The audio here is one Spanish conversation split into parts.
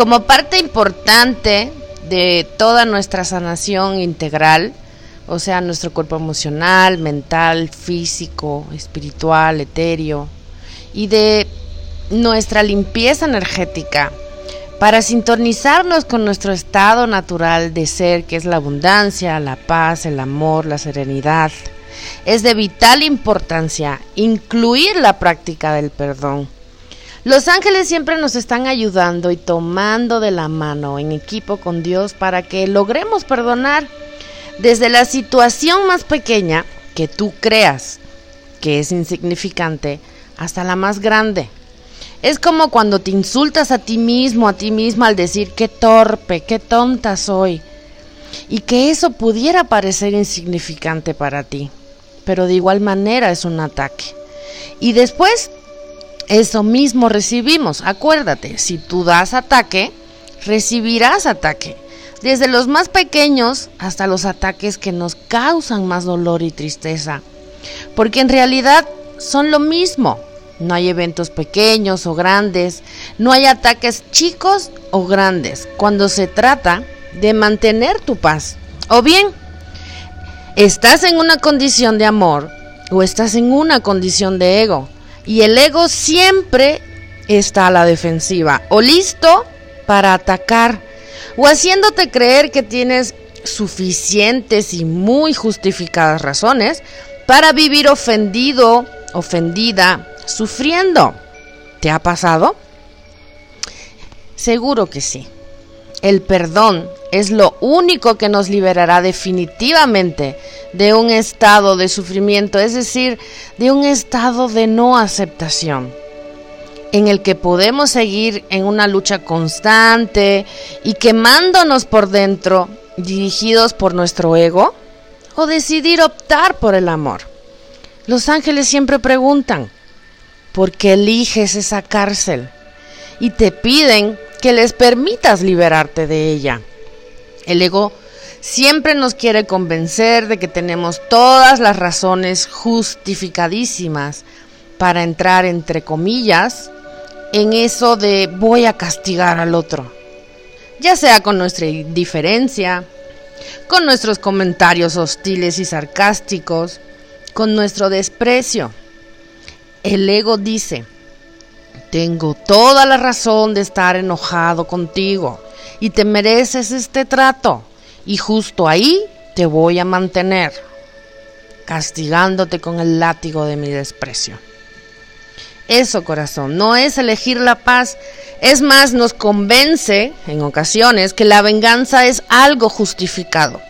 Como parte importante de toda nuestra sanación integral, o sea, nuestro cuerpo emocional, mental, físico, espiritual, etéreo, y de nuestra limpieza energética, para sintonizarnos con nuestro estado natural de ser, que es la abundancia, la paz, el amor, la serenidad. Es de vital importancia incluir la práctica del perdón. Los ángeles siempre nos están ayudando y tomando de la mano en equipo con Dios para que logremos perdonar desde la situación más pequeña que tú creas que es insignificante hasta la más grande. Es como cuando te insultas a ti mismo, a ti misma al decir qué torpe, qué tonta soy. Y que eso pudiera parecer insignificante para ti. Pero de igual manera es un ataque. Y después, eso mismo recibimos. Acuérdate, si tú das ataque, recibirás ataque. Desde los más pequeños hasta los ataques que nos causan más dolor y tristeza. Porque en realidad son lo mismo. No hay eventos pequeños o grandes, no hay ataques chicos o grandes cuando se trata de mantener tu paz. O bien, estás en una condición de amor o estás en una condición de ego. Y el ego siempre está a la defensiva o listo para atacar o haciéndote creer que tienes suficientes y muy justificadas razones para vivir ofendido, ofendida sufriendo. ¿Te ha pasado? Seguro que sí. El perdón es lo único que nos liberará definitivamente de un estado de sufrimiento, es decir, de un estado de no aceptación, en el que podemos seguir en una lucha constante y quemándonos por dentro, dirigidos por nuestro ego, o decidir optar por el amor. Los ángeles siempre preguntan, porque eliges esa cárcel y te piden que les permitas liberarte de ella. El ego siempre nos quiere convencer de que tenemos todas las razones justificadísimas para entrar, entre comillas, en eso de voy a castigar al otro. Ya sea con nuestra indiferencia, con nuestros comentarios hostiles y sarcásticos, con nuestro desprecio el ego dice, tengo toda la razón de estar enojado contigo y te mereces este trato y justo ahí te voy a mantener, castigándote con el látigo de mi desprecio. Eso, corazón, no es elegir la paz. Es más, nos convence en ocasiones que la venganza es algo justificado.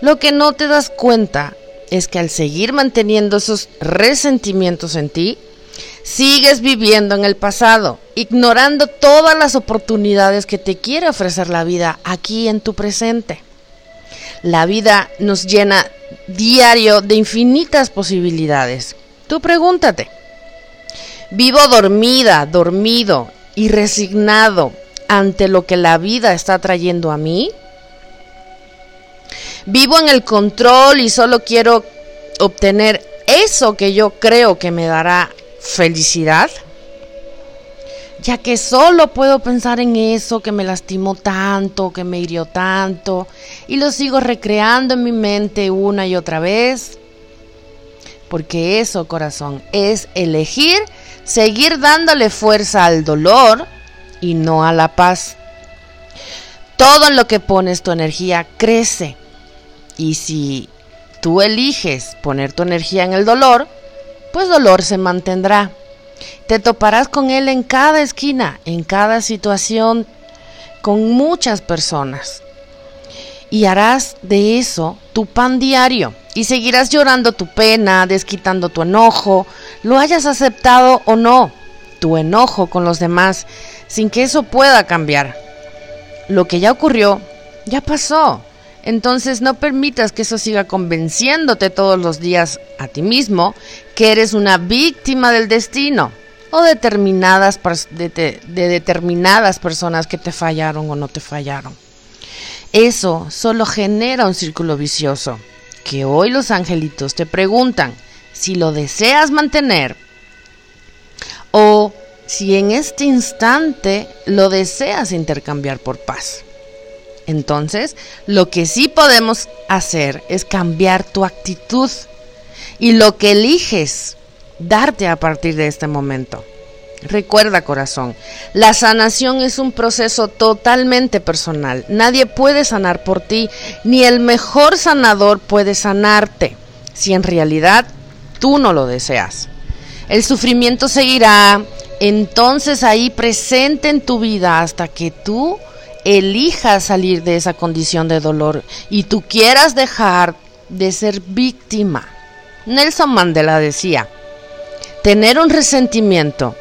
Lo que no te das cuenta es que al seguir manteniendo esos resentimientos en ti, sigues viviendo en el pasado, ignorando todas las oportunidades que te quiere ofrecer la vida aquí en tu presente. La vida nos llena diario de infinitas posibilidades. Tú pregúntate, ¿vivo dormida, dormido y resignado ante lo que la vida está trayendo a mí? Vivo en el control y solo quiero obtener eso que yo creo que me dará felicidad. Ya que solo puedo pensar en eso que me lastimó tanto, que me hirió tanto, y lo sigo recreando en mi mente una y otra vez. Porque eso, corazón, es elegir seguir dándole fuerza al dolor y no a la paz. Todo en lo que pones tu energía crece y si tú eliges poner tu energía en el dolor, pues dolor se mantendrá. Te toparás con él en cada esquina, en cada situación, con muchas personas. Y harás de eso tu pan diario. Y seguirás llorando tu pena, desquitando tu enojo, lo hayas aceptado o no, tu enojo con los demás, sin que eso pueda cambiar. Lo que ya ocurrió, ya pasó. Entonces no permitas que eso siga convenciéndote todos los días a ti mismo que eres una víctima del destino o de, de determinadas personas que te fallaron o no te fallaron. Eso solo genera un círculo vicioso que hoy los angelitos te preguntan si lo deseas mantener o si en este instante lo deseas intercambiar por paz. Entonces, lo que sí podemos hacer es cambiar tu actitud y lo que eliges darte a partir de este momento. Recuerda corazón, la sanación es un proceso totalmente personal. Nadie puede sanar por ti, ni el mejor sanador puede sanarte, si en realidad tú no lo deseas. El sufrimiento seguirá entonces ahí presente en tu vida hasta que tú elijas salir de esa condición de dolor y tú quieras dejar de ser víctima. Nelson Mandela decía, tener un resentimiento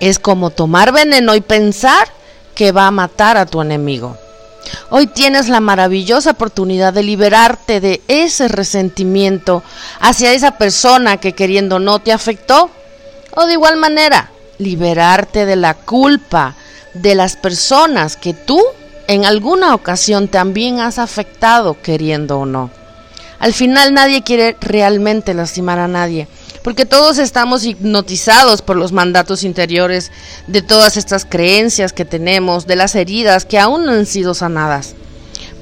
es como tomar veneno y pensar que va a matar a tu enemigo. Hoy tienes la maravillosa oportunidad de liberarte de ese resentimiento hacia esa persona que queriendo no te afectó. O de igual manera, liberarte de la culpa de las personas que tú en alguna ocasión también has afectado queriendo o no. Al final nadie quiere realmente lastimar a nadie porque todos estamos hipnotizados por los mandatos interiores de todas estas creencias que tenemos, de las heridas que aún no han sido sanadas.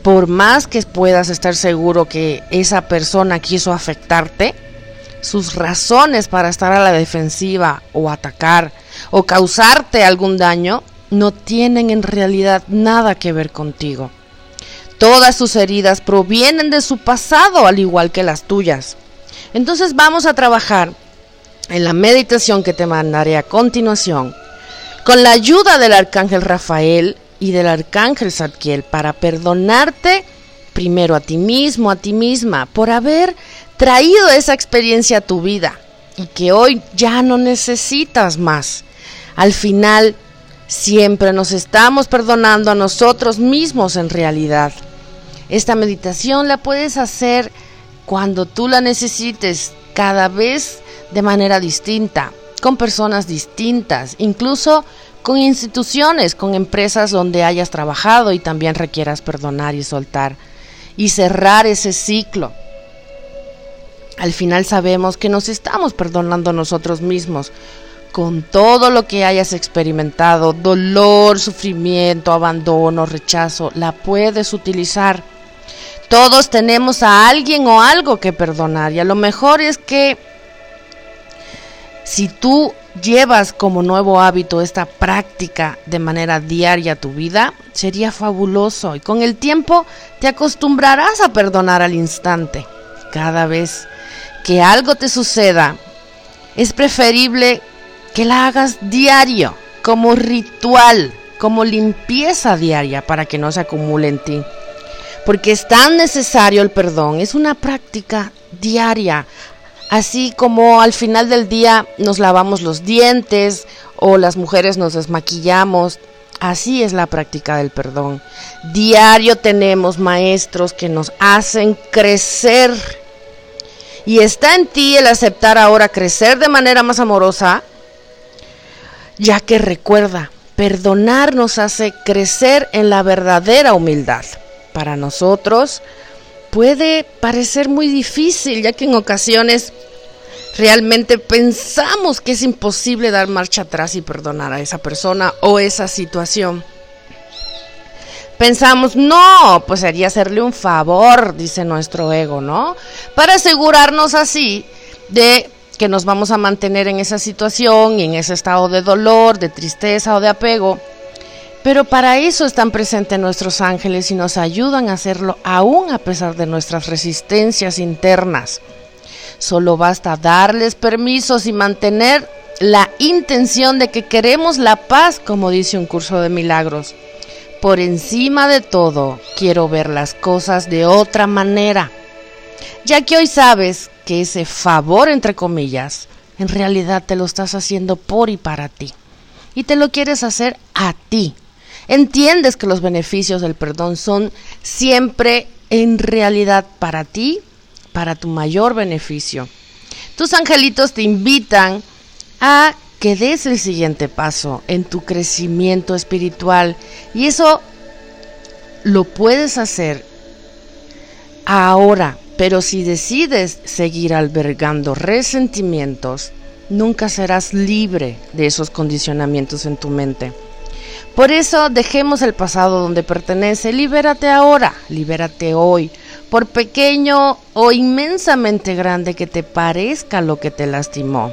Por más que puedas estar seguro que esa persona quiso afectarte, sus razones para estar a la defensiva o atacar o causarte algún daño no tienen en realidad nada que ver contigo. Todas sus heridas provienen de su pasado, al igual que las tuyas. Entonces vamos a trabajar en la meditación que te mandaré a continuación con la ayuda del arcángel Rafael y del arcángel Zadkiel para perdonarte primero a ti mismo, a ti misma, por haber traído esa experiencia a tu vida y que hoy ya no necesitas más. Al final, siempre nos estamos perdonando a nosotros mismos en realidad. Esta meditación la puedes hacer cuando tú la necesites, cada vez de manera distinta, con personas distintas, incluso con instituciones, con empresas donde hayas trabajado y también requieras perdonar y soltar y cerrar ese ciclo. Al final sabemos que nos estamos perdonando nosotros mismos con todo lo que hayas experimentado, dolor, sufrimiento, abandono, rechazo, la puedes utilizar todos tenemos a alguien o algo que perdonar y a lo mejor es que si tú llevas como nuevo hábito esta práctica de manera diaria a tu vida, sería fabuloso y con el tiempo te acostumbrarás a perdonar al instante. Cada vez que algo te suceda, es preferible que la hagas diario, como ritual, como limpieza diaria para que no se acumule en ti porque es tan necesario el perdón, es una práctica diaria, así como al final del día nos lavamos los dientes o las mujeres nos desmaquillamos, así es la práctica del perdón. Diario tenemos maestros que nos hacen crecer. Y está en ti el aceptar ahora crecer de manera más amorosa, ya que recuerda, perdonar nos hace crecer en la verdadera humildad para nosotros puede parecer muy difícil, ya que en ocasiones realmente pensamos que es imposible dar marcha atrás y perdonar a esa persona o esa situación. Pensamos, no, pues sería hacerle un favor, dice nuestro ego, ¿no? Para asegurarnos así de que nos vamos a mantener en esa situación y en ese estado de dolor, de tristeza o de apego pero para eso están presentes nuestros ángeles y nos ayudan a hacerlo aún a pesar de nuestras resistencias internas. Solo basta darles permisos y mantener la intención de que queremos la paz, como dice un curso de milagros. Por encima de todo, quiero ver las cosas de otra manera, ya que hoy sabes que ese favor, entre comillas, en realidad te lo estás haciendo por y para ti. Y te lo quieres hacer a ti, entiendes que los beneficios del perdón son siempre en realidad para ti, para tu mayor beneficio. Tus angelitos te invitan a que des el siguiente paso en tu crecimiento espiritual y eso lo puedes hacer ahora, pero si decides seguir albergando resentimientos, nunca serás libre de esos condicionamientos en tu mente. Por eso dejemos el pasado donde pertenece, libérate ahora, libérate hoy, por pequeño o inmensamente grande que te parezca lo que te lastimó.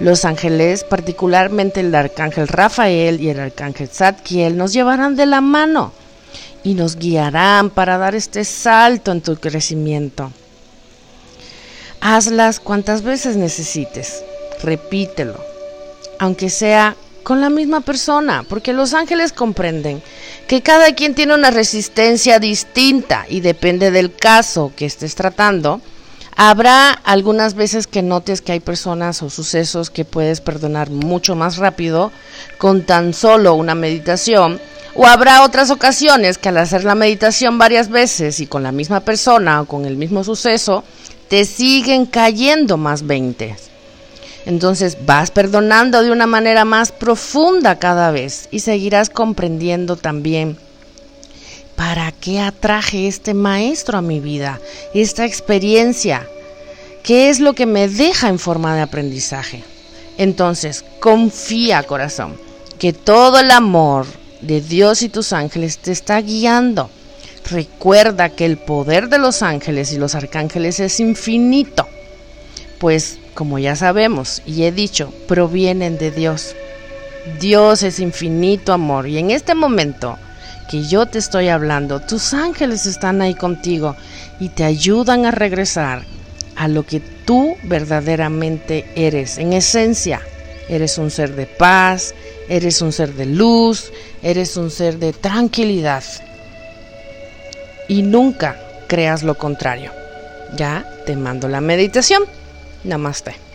Los ángeles, particularmente el arcángel Rafael y el arcángel Zadkiel, nos llevarán de la mano y nos guiarán para dar este salto en tu crecimiento. Hazlas cuantas veces necesites, repítelo, aunque sea con la misma persona, porque los ángeles comprenden que cada quien tiene una resistencia distinta y depende del caso que estés tratando. Habrá algunas veces que notes que hay personas o sucesos que puedes perdonar mucho más rápido con tan solo una meditación, o habrá otras ocasiones que al hacer la meditación varias veces y con la misma persona o con el mismo suceso, te siguen cayendo más 20. Entonces vas perdonando de una manera más profunda cada vez y seguirás comprendiendo también para qué atraje este maestro a mi vida, esta experiencia, qué es lo que me deja en forma de aprendizaje. Entonces, confía corazón, que todo el amor de Dios y tus ángeles te está guiando Recuerda que el poder de los ángeles y los arcángeles es infinito, pues como ya sabemos y he dicho, provienen de Dios. Dios es infinito amor y en este momento que yo te estoy hablando, tus ángeles están ahí contigo y te ayudan a regresar a lo que tú verdaderamente eres. En esencia, eres un ser de paz, eres un ser de luz, eres un ser de tranquilidad y nunca creas lo contrario. Ya te mando la meditación. Namaste.